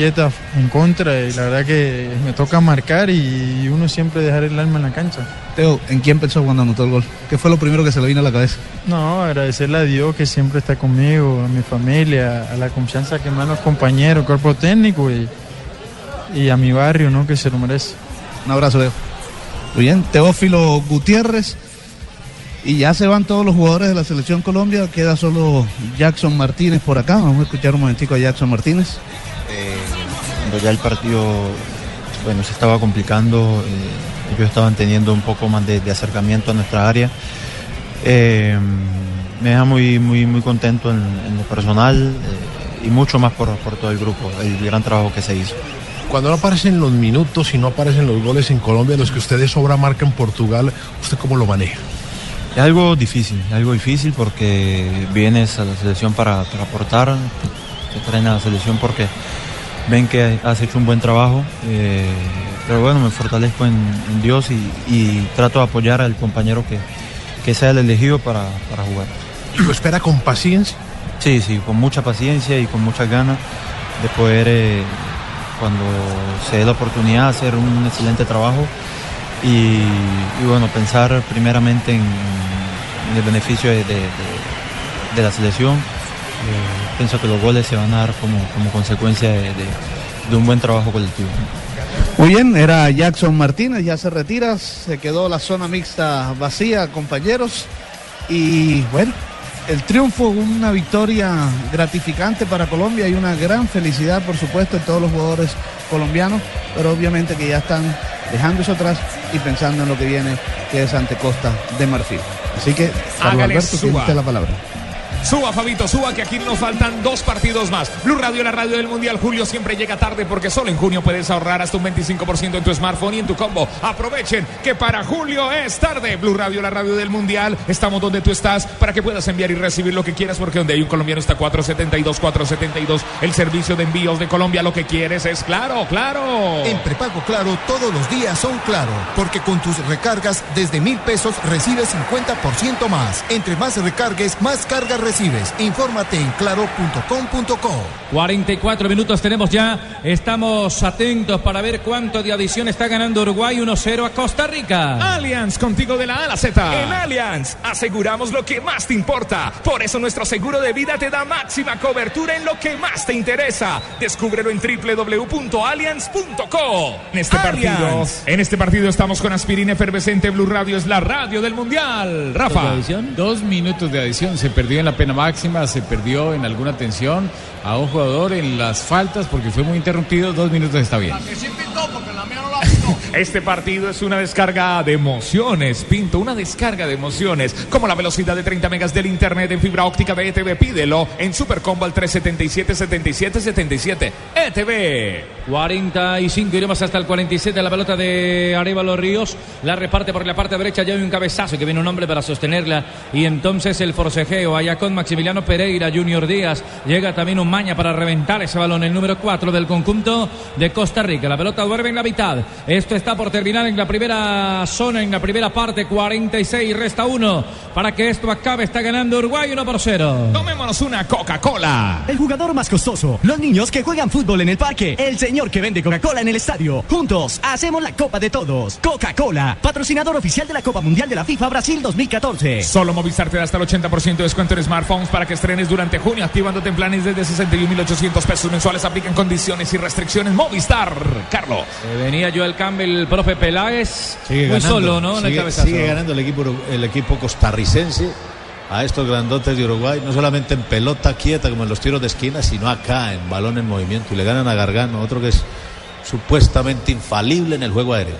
quieta en contra y la verdad que me toca marcar y uno siempre dejar el alma en la cancha. Teo, ¿en quién pensó cuando anotó el gol? ¿Qué fue lo primero que se le vino a la cabeza? No, agradecerle a Dios que siempre está conmigo, a mi familia, a la confianza que me dan los compañeros, cuerpo técnico y, y a mi barrio, ¿no? Que se lo merece. Un abrazo, Teo. Muy bien, Teófilo Gutiérrez. Y ya se van todos los jugadores de la selección Colombia. Queda solo Jackson Martínez por acá. Vamos a escuchar un momentico a Jackson Martínez. Cuando ya el partido bueno, se estaba complicando, eh, ellos estaban teniendo un poco más de, de acercamiento a nuestra área. Eh, me deja muy, muy, muy contento en, en lo personal eh, y mucho más por, por todo el grupo, el gran trabajo que se hizo. Cuando no aparecen los minutos y no aparecen los goles en Colombia, los que ustedes sobra marca en Portugal, ¿usted cómo lo maneja? Es algo difícil, es algo difícil porque vienes a la selección para, para aportar, te traen a la selección porque ven que has hecho un buen trabajo, eh, pero bueno, me fortalezco en, en Dios y, y trato de apoyar al compañero que, que sea el elegido para, para jugar. ¿Y lo espera con paciencia? Sí, sí, con mucha paciencia y con muchas ganas de poder, eh, cuando se dé la oportunidad, hacer un excelente trabajo y, y bueno, pensar primeramente en, en el beneficio de, de- de- de la selección. Eh, pienso que los goles se van a dar como, como consecuencia de, de- de un buen trabajo colectivo. Muy bien, era Jackson Martínez, ya se retira, se quedó la zona mixta vacía, compañeros. Y bueno, el triunfo, una victoria gratificante para Colombia y una gran felicidad, por supuesto, en todos los jugadores colombianos, pero obviamente que ya están dejando eso atrás y pensando en lo que viene, que es ante Costa de Marfil. Así que, Carlos Alberto, la palabra. Suba, Fabito, suba, que aquí nos faltan dos partidos más. Blue Radio, la radio del Mundial. Julio siempre llega tarde porque solo en junio puedes ahorrar hasta un 25% en tu smartphone y en tu combo. Aprovechen que para julio es tarde. Blue Radio, la radio del Mundial. Estamos donde tú estás para que puedas enviar y recibir lo que quieras porque donde hay un colombiano está 472, 472. El servicio de envíos de Colombia. Lo que quieres es claro, claro. En prepago Claro, todos los días son claro, porque con tus recargas desde mil pesos recibes 50% más. Entre más recargues, más cargas recibes. Infórmate en claro.com.co. 44 minutos tenemos ya. Estamos atentos para ver cuánto de adición está ganando Uruguay 1-0 a Costa Rica. Allianz, contigo de la A a la Z. En Allianz aseguramos lo que más te importa. Por eso nuestro seguro de vida te da máxima cobertura en lo que más te interesa. Descúbrelo en www.allianz.co. En este partido, en este partido estamos con aspirina efervescente. Blue Radio es la radio del mundial. Rafa. Dos minutos de adición. Se perdió en la pena máxima, se perdió en alguna tensión a un jugador en las faltas porque fue muy interrumpido. Dos minutos está bien. Este partido es una descarga de emociones, Pinto, una descarga de emociones, como la velocidad de 30 megas del internet en fibra óptica de ETV. Pídelo en Supercombo al 377 77 77. ETV. 45, iremos hasta el 47. La pelota de Arevalo Ríos la reparte por la parte derecha. Ya hay un cabezazo que viene un hombre para sostenerla. Y entonces el forcejeo. Allá con Maximiliano Pereira, Junior Díaz. Llega también un maña para reventar ese balón. El número 4 del conjunto de Costa Rica. La pelota duerme en la mitad. Esto está por terminar en la primera zona, en la primera parte. 46, resta uno para que esto acabe. Está ganando Uruguay 1 por 0. Tomémonos una Coca-Cola. El jugador más costoso, los niños que juegan fútbol en el parque, el señor que vende Coca-Cola en el estadio. Juntos hacemos la Copa de Todos. Coca-Cola, patrocinador oficial de la Copa Mundial de la FIFA Brasil 2014. Solo Movistar te da hasta el 80% de descuento en smartphones para que estrenes durante junio, activándote en planes desde 61.800 pesos mensuales. Aplican condiciones y restricciones. Movistar. Carlos. Eh, venía Joel Campbell, el profe Peláez. Sigue muy ganando, solo, ¿no? En el Sigue, ganando el equipo, el equipo costarricense a estos grandotes de Uruguay, no solamente en pelota quieta como en los tiros de esquina, sino acá en balón en movimiento. Y le ganan a Gargano, otro que es supuestamente infalible en el juego aéreo.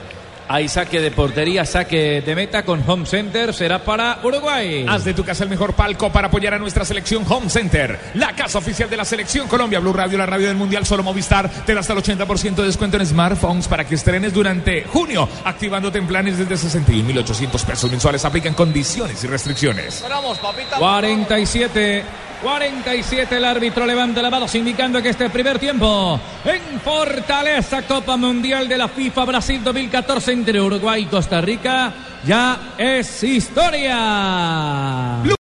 Hay saque de portería, saque de meta con Home Center. Será para Uruguay. Haz de tu casa el mejor palco para apoyar a nuestra selección Home Center, la casa oficial de la selección Colombia. Blue Radio, la radio del Mundial, solo Movistar. Te da hasta el 80% de descuento en smartphones para que estrenes durante junio, activándote en planes desde 61.800 pesos mensuales. Aplican condiciones y restricciones. Esperamos, papita. 47. 47 el árbitro levanta la mano indicando que este primer tiempo en Fortaleza Copa Mundial de la FIFA Brasil 2014 entre Uruguay y Costa Rica ya es historia.